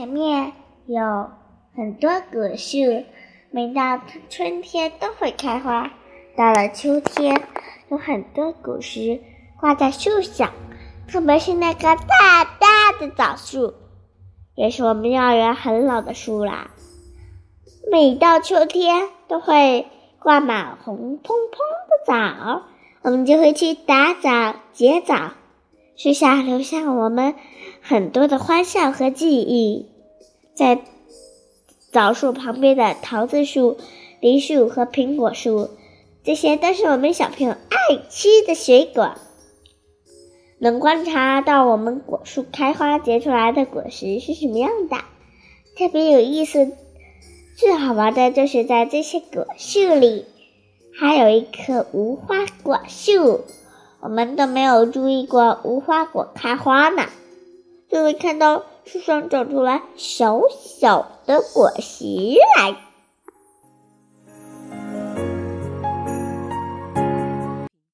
前面有很多果树，每到春天都会开花。到了秋天，有很多果实挂在树上，特别是那棵大大的枣树，也是我们幼儿园很老的树啦。每到秋天，都会挂满红彤彤的枣，我们就会去打枣、结枣，树下留下我们很多的欢笑和记忆。在枣树旁边的桃子树、梨树和苹果树。这些都是我们小朋友爱吃的水果，能观察到我们果树开花结出来的果实是什么样的，特别有意思。最好玩的就是在这些果树里，还有一棵无花果树，我们都没有注意过无花果开花呢，就会看到树上长出来小小的果实来。